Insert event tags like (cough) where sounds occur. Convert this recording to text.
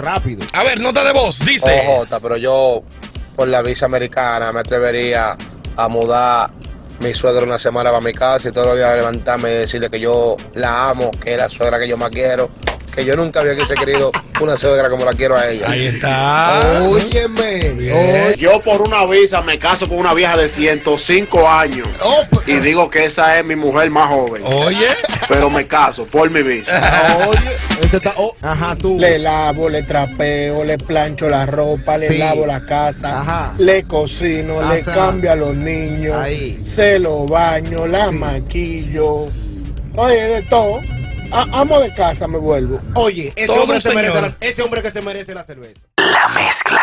Rápido. A ver, nota de voz, dice. Ojo, pero yo por la visa americana me atrevería a mudar mi suegra una semana para mi casa y todos los días levantarme y decirle que yo la amo, que es la suegra que yo más quiero, que yo nunca había querido una suegra como la quiero a ella. Ahí está. Óyeme. Bien. Yo por una visa me caso con una vieja de 105 años Oh, pues, y digo que esa es mi mujer más joven. Oye. Pero me caso por mi visa. (laughs) oye, este está. oh, ajá, tú. Le lavo, le trapeo, le plancho la ropa, le Sí. lavo la casa, Ajá. le cocino, le cambio a los niños, Ahí. se lo baño, la Sí. maquillo. Oye, de todo. A- amo de casa me vuelvo. Oye, ese hombre, un se merece señor. la, ese hombre que se merece la cerveza. La mezcla.